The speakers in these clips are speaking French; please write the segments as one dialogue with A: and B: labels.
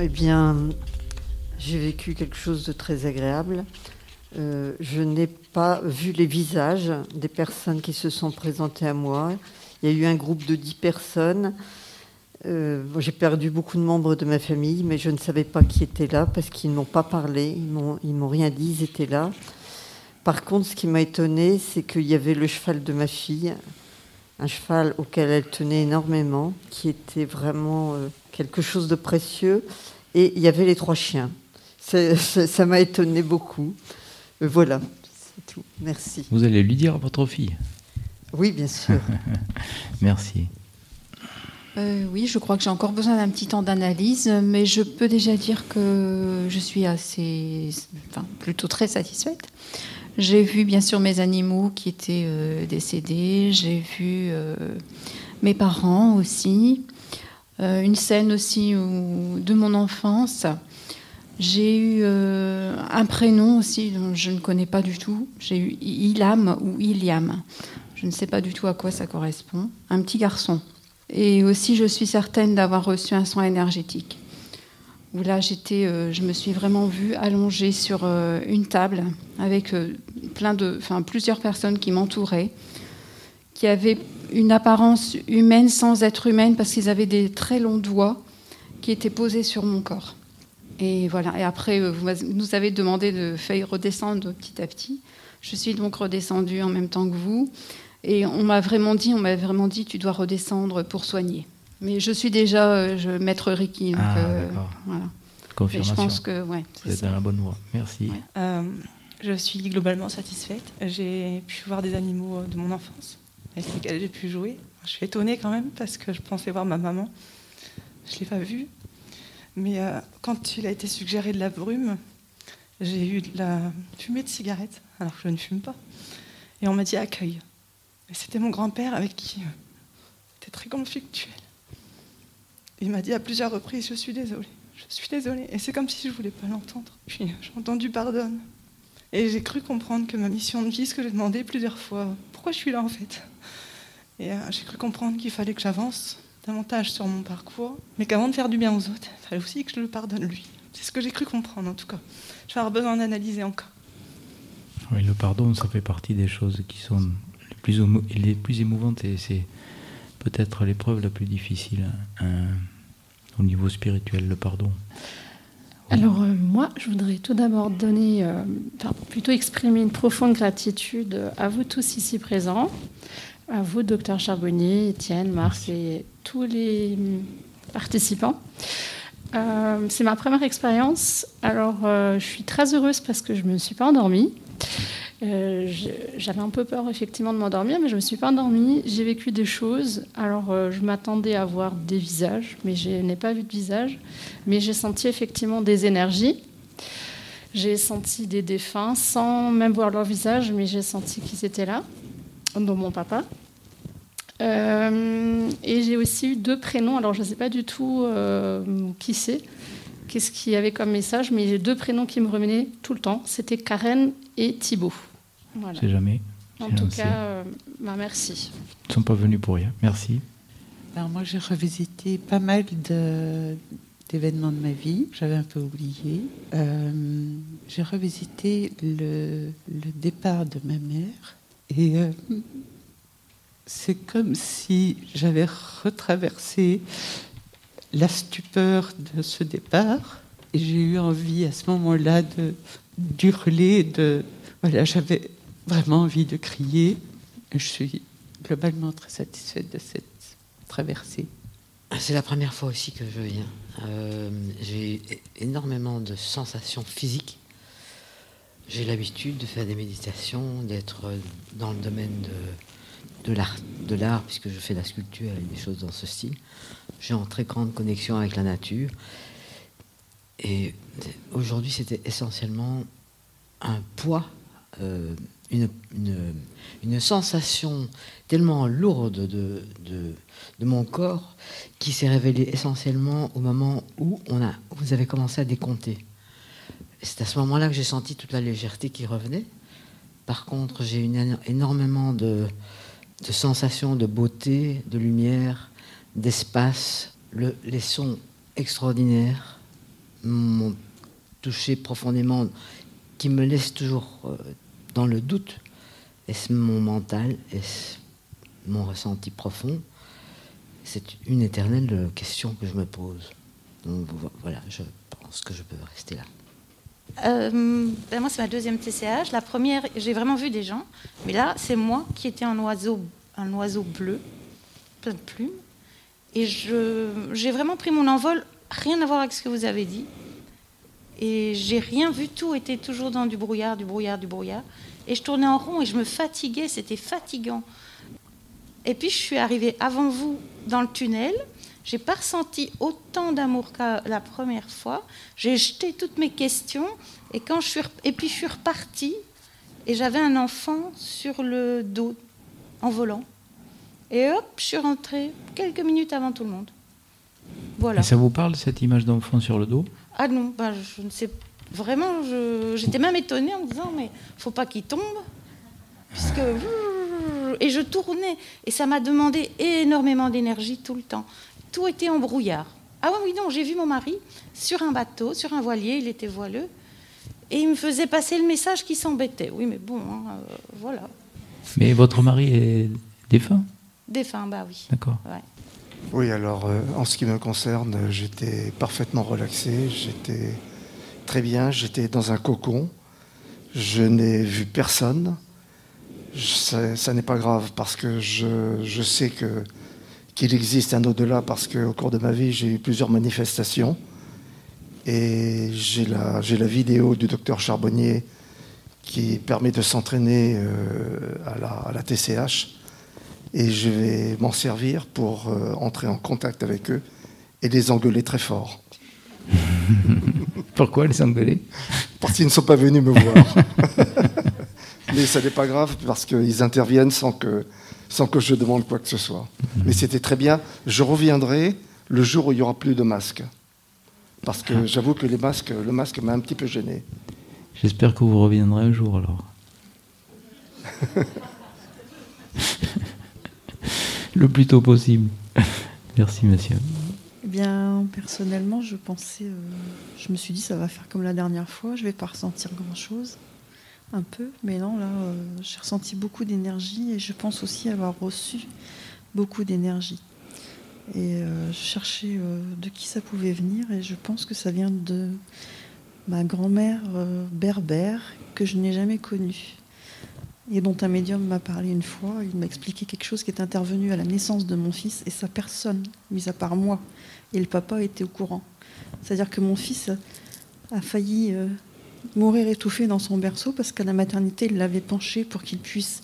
A: eh bien, j'ai vécu quelque chose de très agréable. Euh, je n'ai pas vu les visages des personnes qui se sont présentées à moi. Il y a eu un groupe de 10 personnes. Euh, j'ai perdu beaucoup de membres de ma famille, mais je ne savais pas qui était là parce qu'ils ne m'ont pas parlé, ils ne m'ont rien dit, ils étaient là. Par contre, ce qui m'a étonné, c'est qu'il y avait le cheval de ma fille, un cheval auquel elle tenait énormément, qui était vraiment euh, quelque chose de précieux. Et il y avait les trois chiens. Ça m'a étonné beaucoup. Euh, voilà, c'est tout. Merci.
B: Vous allez lui dire à votre fille?
A: Oui, bien sûr.
B: Merci.
C: Euh, oui, je crois que j'ai encore besoin d'un petit temps d'analyse, mais je peux déjà dire que je suis assez, enfin, plutôt très satisfaite. J'ai vu bien sûr mes animaux qui étaient euh, décédés, j'ai vu euh, mes parents aussi, une scène aussi de mon enfance. J'ai eu un prénom aussi dont je ne connais pas du tout. J'ai eu Ilam ou Iliam. Je ne sais pas du tout à quoi ça correspond. Un petit garçon. Et aussi, je suis certaine d'avoir reçu un soin énergétique. Où là, j'étais, euh, je me suis vraiment vue allongée sur euh, une table avec euh, plein de, enfin, plusieurs personnes qui m'entouraient, qui avaient une apparence humaine sans être humaine parce qu'ils avaient des très longs doigts qui étaient posés sur mon corps. Et voilà. Et après, vous nous avez demandé de faire redescendre petit à petit. Je suis donc redescendue en même temps que vous. Et on m'a vraiment dit, on m'a vraiment dit, tu dois redescendre pour soigner. Mais je suis déjà euh, je, maître Reiki, donc
B: ah, euh, voilà.
C: Confirmation. je pense que ouais,
B: c'est dans la bonne voie. Merci.
D: Euh, je suis globalement satisfaite. J'ai pu voir des animaux de mon enfance avec lesquels j'ai pu jouer. Je suis étonnée quand même parce que je pensais voir ma maman. Je ne l'ai pas vue. Mais quand il a été suggéré de la brume, j'ai eu de la fumée de cigarette, alors que je ne fume pas. Et on m'a dit accueil. C'était mon grand-père avec qui euh, c'était très conflictuel. Il m'a dit à plusieurs reprises Je suis désolée, je suis désolée. Et c'est comme si je ne voulais pas l'entendre. Puis j'ai entendu pardonne. Et j'ai cru comprendre que ma mission de vie, ce que j'ai demandé plusieurs fois, pourquoi je suis là en fait? Et euh, j'ai cru comprendre qu'il fallait que j'avance davantage sur mon parcours, mais qu'avant de faire du bien aux autres, il fallait aussi que je le pardonne lui. C'est ce que j'ai cru comprendre en tout cas. Je vais avoir besoin d'analyser encore.
B: Oui, le pardon, ça fait partie des choses qui sont plus, les plus émouvantes et c'est peut-être l'épreuve la plus difficile hein, au niveau spirituel, le pardon.
E: Alors euh, moi, je voudrais tout d'abord donner, euh, plutôt exprimer une profonde gratitude à vous tous ici présents, à vous, docteur Charbonnier, Étienne, Mars et tous les participants. Euh, c'est ma première expérience. Alors, je suis très heureuse parce que je ne me suis pas endormie. Euh, j'avais un peu peur effectivement de m'endormir, mais je ne me suis pas endormie. J'ai vécu des choses. Alors euh, je m'attendais à voir des visages, mais je n'ai pas vu de visage. Mais j'ai senti effectivement des énergies. J'ai senti des défunts sans même voir leur visage, mais j'ai senti qu'ils étaient là, dont mon papa. Euh, et j'ai aussi eu deux prénoms. Alors je ne sais pas du tout qui c'est qu'est-ce qu'il y avait comme message, mais j'ai deux prénoms qui me revenaient tout le temps. C'était Karen et Thibaut.
B: Voilà. C'est jamais.
E: En tout cas, euh, bah, merci.
B: Ils ne sont pas venus pour rien. Merci.
F: Alors moi, j'ai revisité pas mal d'événements de, ma vie. J'avais un peu oublié. Euh, j'ai revisité le, départ de ma mère. Et euh, c'est comme si j'avais retraversé la stupeur de ce départ. Et j'ai eu envie à ce moment-là de d'hurler, de voilà, j'avais vraiment envie de crier. Je suis globalement très satisfaite de cette traversée.
G: C'est la première fois aussi que je viens. Euh, j'ai énormément de sensations physiques. J'ai l'habitude de faire des méditations, d'être dans le domaine de, de l'art, puisque je fais de la sculpture et des choses dans ce style j'ai en très grande connexion avec la nature. Et aujourd'hui, c'était essentiellement un poids, euh, une, sensation tellement lourde de, de, mon corps qui s'est révélée essentiellement au moment où, on a, vous avez commencé à décompter. C'est à ce moment-là que j'ai senti toute la légèreté qui revenait. Par contre, j'ai eu énormément de, de sensations de beauté, de lumière, d'espace, le, les sons extraordinaires, m'ont touché profondément, qui me laissent toujours euh, dans le doute. Est-ce mon mental? Est-ce mon ressenti profond? C'est une éternelle question que je me pose. Donc voilà, je pense que je peux rester là.
H: Euh, ben moi, c'est ma deuxième TCH. La première, j'ai vraiment vu des gens, mais là, c'est moi qui étais un oiseau, un oiseau bleu, plein de plumes. Et j'ai vraiment pris mon envol, rien à voir avec ce que vous avez dit. Et j'ai rien vu, tout était toujours dans du brouillard, du brouillard, du brouillard. Et je tournais en rond et je me fatiguais, c'était fatigant. Et puis je suis arrivée avant vous dans le tunnel. J'ai pas ressenti autant d'amour que la première fois. J'ai jeté toutes mes questions et quand je suis et puis je suis repartie et j'avais un enfant sur le dos en volant. Et hop, je suis rentrée quelques minutes avant tout le monde. Voilà.
B: Et ça vous parle cette image d'enfant sur le dos?
H: Ah non, bah, je ne sais vraiment. J'étais même étonnée en me disant mais faut pas qu'il tombe, puisque et je tournais et ça m'a demandé énormément d'énergie tout le temps. Tout était en brouillard. Ah oui, oui, non, j'ai vu mon mari sur un bateau, sur un voilier, il était voileux, et il me faisait passer le message qu'il s'embêtait. Oui, mais bon, hein, euh, voilà.
B: Mais votre mari est défunt?
H: Défunt, bah oui.
B: D'accord.
I: Oui, alors euh, en ce qui me concerne, j'étais parfaitement relaxé, j'étais très bien, j'étais dans un cocon, je n'ai vu personne. Ça, n'est pas grave parce que je, sais que qu'il existe un au-delà parce qu'au cours de ma vie, j'ai eu plusieurs manifestations. Et j'ai la, j'ai la vidéo du docteur Charbonnier qui permet de s'entraîner euh, à, la, à, la, TCH et je vais m'en servir pour euh, entrer en contact avec eux et les engueuler très fort.
B: Pourquoi les engueuler?
I: Parce qu'ils ne sont pas venus me voir. Mais ça n'est pas grave parce qu'ils interviennent sans que, sans que je demande quoi que ce soit. Mais c'était très bien. Je reviendrai le jour où il n'y aura plus de masques. Parce que j'avoue que les masques, le masque m'a un petit peu gêné.
B: J'espère que vous reviendrez un jour alors. le plus tôt possible. Merci, monsieur.
J: Eh bien, personnellement, je pensais, euh, je me suis dit, ça va faire comme la dernière fois, je vais pas ressentir grand-chose, un peu, mais non, là, euh, j'ai ressenti beaucoup d'énergie et je pense aussi avoir reçu beaucoup d'énergie. Et euh, je cherchais de qui ça pouvait venir et je pense que ça vient de ma grand-mère berbère que je n'ai jamais connue et dont un médium m'a parlé une fois. Il m'a expliqué quelque chose qui est intervenu à la naissance de mon fils et sa personne, mis à part moi. Et le papa était au courant. C'est-à-dire que mon fils a failli euh, mourir étouffé dans son berceau parce qu'à la maternité, il l'avait penché pour qu'il puisse,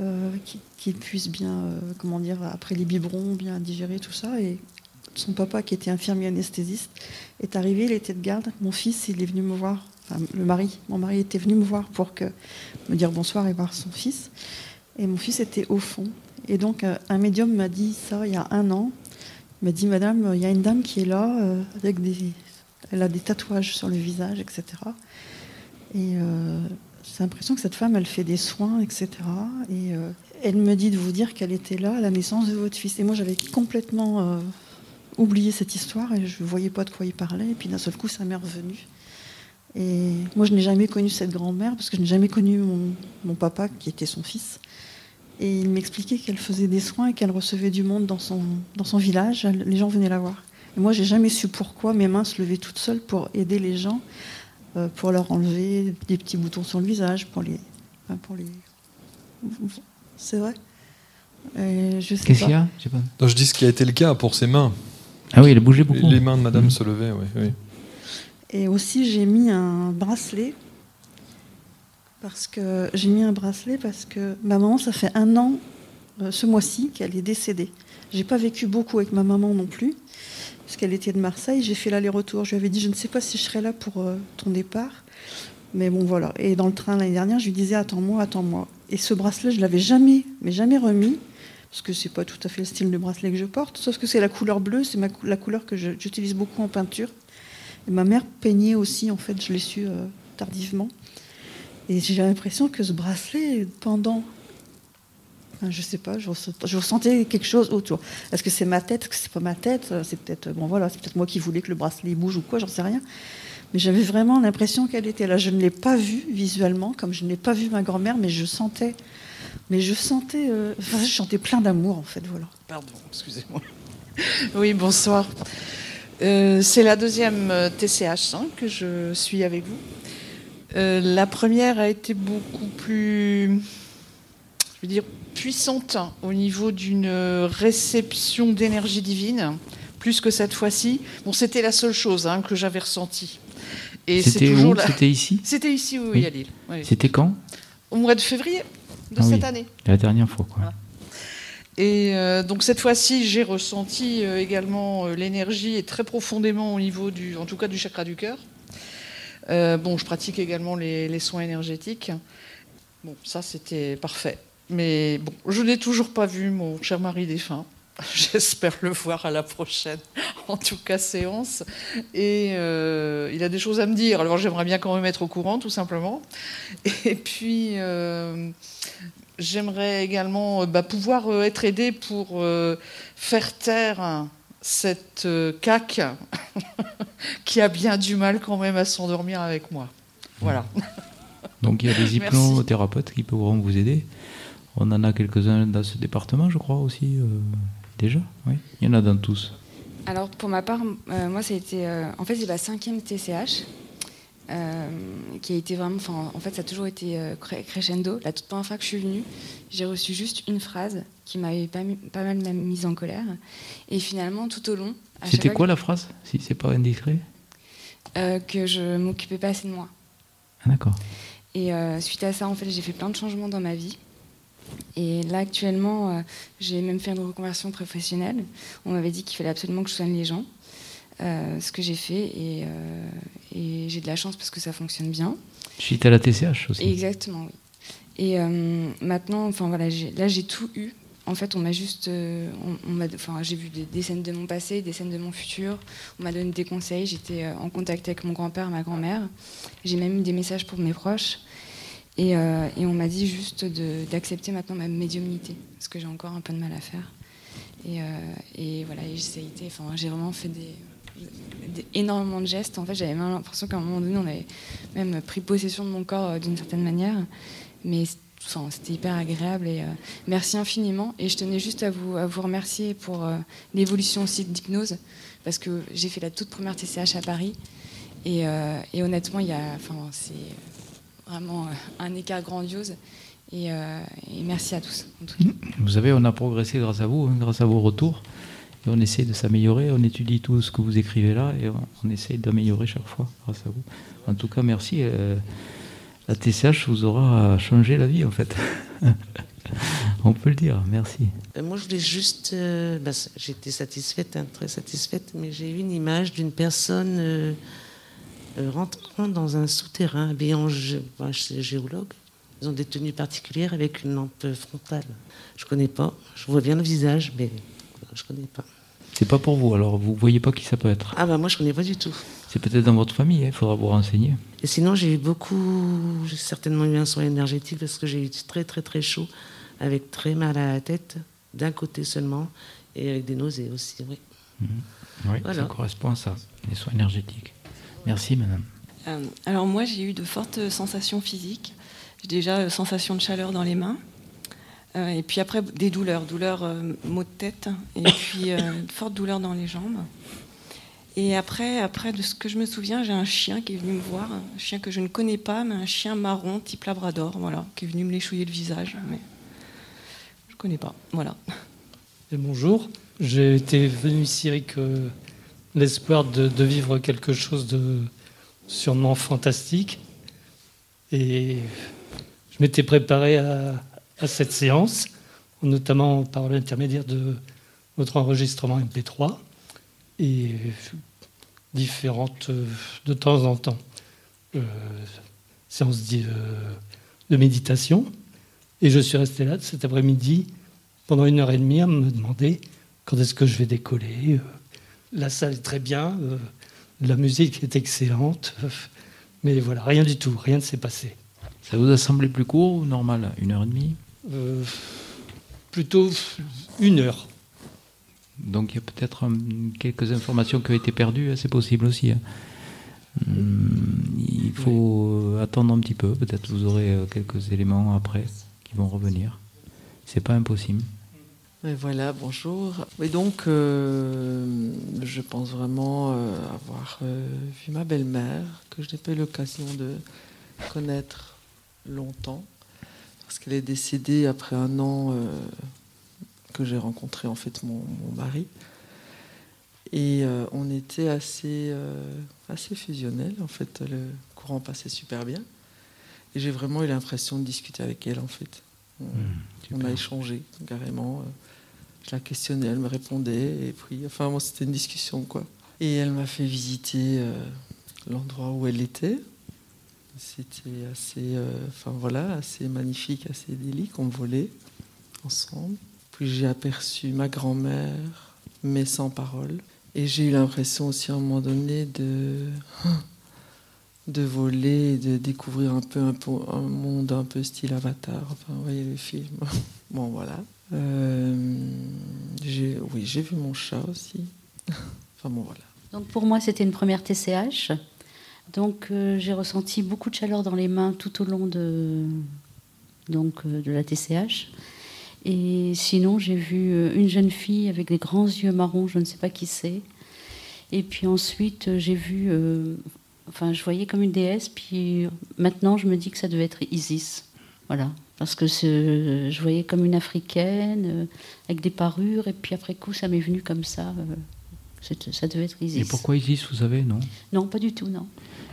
J: euh, qu'il puisse bien, euh, comment dire, après les biberons, bien digérer tout ça. Et son papa, qui était infirmier anesthésiste, est arrivé, il était de garde. Mon fils, il est venu me voir le mari, mon mari était venu me voir pour me dire bonsoir et voir son fils. Et mon fils était au fond. Et donc, euh, un médium m'a dit ça il y a un an. Il m'a dit, Madame, il y a une dame qui est là, euh, avec des, elle a des tatouages sur le visage, etc. Et euh, j'ai l'impression que cette femme, elle fait des soins, etc. Et elle me dit de vous dire qu'elle était là à la naissance de votre fils. Et moi, j'avais complètement oublié cette histoire et je ne voyais pas de quoi il parlait. Et puis d'un seul coup, ça m'est revenu. Et moi, je n'ai jamais connu cette grand-mère parce que je n'ai jamais connu mon, papa qui était son fils. Et il m'expliquait qu'elle faisait des soins et qu'elle recevait du monde dans son, dans son village. Les gens venaient la voir. Et moi, j'ai jamais su pourquoi mes mains se levaient toutes seules pour aider les gens, euh, pour leur enlever des petits boutons sur le visage, pour les. pour les... C'est vrai.
B: Qu'est-ce qu'il y a?
K: Je dis ce qui a été le cas pour ses mains.
B: Ah oui, elle bougeait beaucoup.
K: Les mains de madame se levaient, oui. oui.
J: Et aussi, j'ai mis un bracelet. Parce que j'ai mis un bracelet parce que ma maman, ça fait un an euh, ce mois-ci qu'elle est décédée. J'ai pas vécu beaucoup avec ma maman non plus, parce qu'elle était de Marseille. J'ai fait l'aller-retour. Je lui avais dit, je ne sais pas si je serai là pour euh, ton départ. Mais bon, voilà. Et dans le train l'année dernière, je lui disais, attends-moi, attends-moi. Et ce bracelet, je l'avais jamais, mais jamais remis, parce que c'est pas tout à fait le style de bracelet que je porte, sauf que c'est la couleur bleue, c'est la couleur que j'utilise beaucoup en peinture ma mère peignait aussi, en fait, je l'ai su euh, tardivement. Et j'ai l'impression que ce bracelet, pendant
L: Je sais pas, je, ressentais quelque chose autour. Est-ce que c'est ma tête Est-ce que c'est pas ma tête C'est peut-être bon voilà, c'est peut-être moi qui voulais que le bracelet bouge ou quoi, j'en sais rien. Mais j'avais vraiment l'impression qu'elle était là. Je ne l'ai pas vue visuellement, comme je n'ai pas vu ma grand-mère, mais je sentais, mais je sentais, euh, enfin, je chantais plein d'amour en fait, voilà.
J: Pardon, excusez-moi. Oui, bonsoir. Euh, c'est la deuxième TCH hein, que je suis avec vous. Euh, la première a été beaucoup plus, je veux dire, puissante au niveau d'une réception d'énergie divine, plus que cette fois-ci. Bon, c'était la seule chose hein, que j'avais ressentie.
B: C'était où C'était ici
J: C'était ici, oui, à Lille.
B: C'était quand
J: Au mois de février de ah cette année.
B: La dernière fois, quoi.
J: Et euh, donc cette fois-ci, j'ai ressenti euh, également l'énergie et très profondément au niveau du, en tout cas du chakra du cœur. Euh, bon, je pratique également les, soins énergétiques. Bon, ça c'était parfait. Mais bon, je n'ai toujours pas vu mon cher mari défunt. J'espère le voir à la prochaine, en tout cas séance. Et euh, il a des choses à me dire. Alors j'aimerais bien quand même être au courant, tout simplement. Et puis euh, j'aimerais également bah, pouvoir être aidé pour faire taire cette caque qui a bien du mal quand même à s'endormir avec moi. Voilà.
B: Donc il y a des hypnothérapeutes qui pourront vous aider. On en a quelques-uns dans ce département, je crois aussi, euh, déjà. Oui, il y en a dans tous.
M: Alors pour ma part, euh, moi, euh, en fait, c'est la cinquième TCH. Qui a été vraiment, enfin, en fait, ça a toujours été crescendo. La toute première fois que je suis venue, j'ai reçu juste une phrase qui m'avait pas, pas, mal mise en colère. Et finalement, tout au long,
B: c'était quoi la phrase, si c'est pas indiscret?
M: Euh, Que je m'occupais pas assez de moi.
B: Ah, d'accord.
M: Et euh, suite à ça, en fait, j'ai fait plein de changements dans ma vie. Et là, actuellement, euh, j'ai même fait une reconversion professionnelle. On m'avait dit qu'il fallait absolument que je soigne les gens. Ce que j'ai fait et, et j'ai de la chance parce que ça fonctionne bien.
B: Suite à la TCH aussi.
M: Exactement, oui. Et maintenant, enfin voilà, là j'ai tout eu en fait, on m'a juste, euh, on, enfin, j'ai vu des, scènes de mon passé, des scènes de mon futur. On m'a donné des conseils. J'étais euh, en contact avec mon grand-père, ma grand-mère. J'ai même eu des messages pour mes proches. Et, euh, on m'a dit juste d'accepter maintenant ma médiumnité, parce que j'ai encore un peu de mal à faire. Et, voilà, j'ai vraiment fait des, énormément de gestes. En fait, j'avais même l'impression qu'à un moment donné, on avait même pris possession de mon corps d'une certaine manière. Mais c'était hyper agréable et euh, merci infiniment. Et je tenais juste à vous, à vous remercier pour euh, l'évolution aussi d'hypnose, parce que j'ai fait la toute première TCH à Paris. Et, euh, honnêtement, enfin, c'est vraiment un écart grandiose. Et, merci à tous.
B: Vous savez, on a progressé grâce à vous, hein, grâce à vos retours. On essaie de s'améliorer, on étudie tout ce que vous écrivez là et on, essaie d'améliorer chaque fois grâce à vous. En tout cas, merci la TCH vous aura changé la vie en fait. On peut le dire, merci.
G: Euh, moi, je voulais juste. Euh, bah, j'étais satisfaite, hein, très satisfaite, mais j'ai eu une image d'une personne euh, rentrant dans un souterrain, habillant bah, géologue. Ils ont des tenues particulières avec une lampe frontale. Je ne connais pas. Je vois bien le visage, mais je ne connais pas.
B: C'est pas pour vous, alors vous voyez pas qui ça peut être
G: Ah bah moi je connais pas du tout.
B: C'est peut-être dans votre famille, il hein, faudra vous renseigner.
G: Et sinon j'ai eu beaucoup, j'ai certainement eu un soin énergétique parce que j'ai eu très très très chaud, avec très mal à la tête, d'un côté seulement, et avec des nausées aussi, oui.
B: Mhm. Oui, ça correspond à ça, les soins énergétiques. Merci madame.
N: Euh, alors moi j'ai eu de fortes sensations physiques. J'ai déjà euh, sensation de chaleur dans les mains. Euh, et puis après, des douleurs, douleurs euh, maux de tête, et puis euh, de fortes douleurs dans les jambes. Et après, après, de ce que je me souviens, j'ai un chien qui est venu me voir, un chien que je ne connais pas, mais un chien marron type labrador, voilà, qui est venu me léchouiller le visage, mais je ne connais pas, voilà.
O: Et bonjour, j'ai été venu ici avec l'espoir de, de, vivre quelque chose de sûrement fantastique, et je m'étais préparé à, à cette séance, notamment par l'intermédiaire de votre enregistrement MP3 et différentes de temps en temps euh, séances de, de méditation. Et je suis resté là cet après-midi pendant une heure et demie à me demander quand est-ce que je vais décoller. Euh, la salle est très bien, euh, la musique est excellente, mais voilà, rien du tout, rien ne s'est passé.
B: Ça vous a semblé plus court ou normal Une heure et demie?
O: Euh, plutôt une heure.
B: Donc il y a peut-être hum, quelques informations qui ont été perdues, hein, c'est possible aussi. Hein. Hum, il faut attendre un petit peu, peut-être vous aurez euh, quelques éléments après qui vont revenir. C'est pas impossible.
P: Et voilà, bonjour. Et donc, euh, je pense vraiment euh, avoir vu ma belle-mère, que je n'ai pas eu l'occasion de connaître longtemps, parce qu'elle est décédée après un an que j'ai rencontré en fait mon, mari. Et euh, on était assez, euh, assez fusionnels. En fait, le courant passait super bien. Et j'ai vraiment eu l'impression de discuter avec elle, en fait. On, hmm, a échangé carrément. Euh, je la questionnais, elle me répondait. Et puis, enfin, moi, c'était une discussion, quoi. Et elle m'a fait visiter l'endroit où elle était. C'était assez, enfin voilà, assez magnifique, assez idyllique. On volait ensemble. Puis j'ai aperçu ma grand-mère, mais sans parole. Et j'ai eu l'impression aussi à un moment donné de, de voler, de découvrir un peu un, un monde un peu style Avatar. Enfin, vous voyez le film. bon, voilà. Euh, oui, j'ai vu mon chat aussi. enfin, bon, voilà.
Q: Donc pour moi, c'était une première TCH. Donc euh, j'ai ressenti beaucoup de chaleur dans les mains tout au long de, donc, euh, de la TCH. Et sinon, j'ai vu euh, une jeune fille avec des grands yeux marrons, je ne sais pas qui c'est. Et puis ensuite, j'ai vu, enfin, je voyais comme une déesse. Puis maintenant, je me dis que ça devait être Isis. Voilà. Parce que je voyais comme une africaine, avec des parures. Et puis après coup, ça m'est venu comme ça. Ça devait être Isis.
B: Et pourquoi Isis, vous savez, non
Q: Non, pas du tout, non.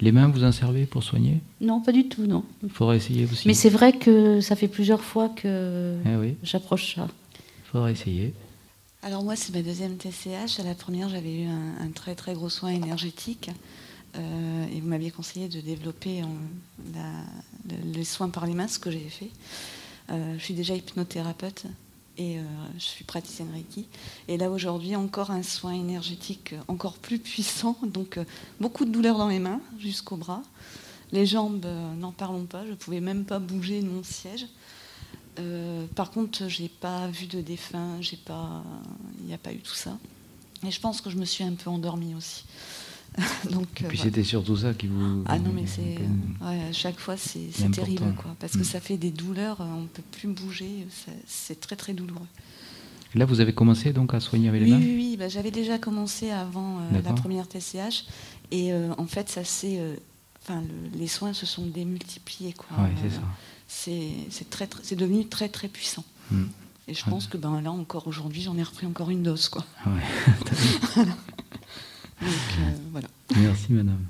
B: Les mains, vous en servez pour soigner
Q: Non, pas du tout, non.
B: Il faudrait essayer aussi.
Q: Mais c'est vrai que ça fait plusieurs fois que eh j'approche ça.
B: Il faudrait essayer.
N: Alors moi, c'est ma deuxième TCH. À la première, j'avais eu un, très très gros soin énergétique. Euh, et vous m'aviez conseillé de développer les soins par les mains, ce que j'ai fait. Euh, je suis déjà hypnothérapeute et euh, je suis praticienne Reiki. Et là aujourd'hui encore un soin énergétique encore plus puissant, donc euh, beaucoup de douleurs dans les mains jusqu'au bras. Les jambes, euh, n'en parlons pas, je ne pouvais même pas bouger de mon siège. par contre, j'ai pas vu de défunt, il n'y a pas eu tout ça. Et je pense que je me suis un peu endormie aussi.
B: Donc, et puis c'était surtout ça qui vous.
N: Ah non, mais c'est. à chaque fois, c'est terrible, quoi. Parce que mm. ça fait des douleurs, on ne peut plus bouger, c'est très, très douloureux.
B: Là, vous avez commencé donc à soigner avec
N: les
B: mains
N: Oui, oui, bah, j'avais déjà commencé avant euh, la première TCH. Et euh, en fait, ça c'est. Euh, enfin, les soins se sont démultipliés, quoi.
B: Ouais, c'est ça.
N: C'est très, très, devenu très, très puissant. Mm. Et je pense que ben, là, encore aujourd'hui, j'en ai repris encore une dose, quoi.
B: Ouais.
N: Euh.
B: Merci, madame.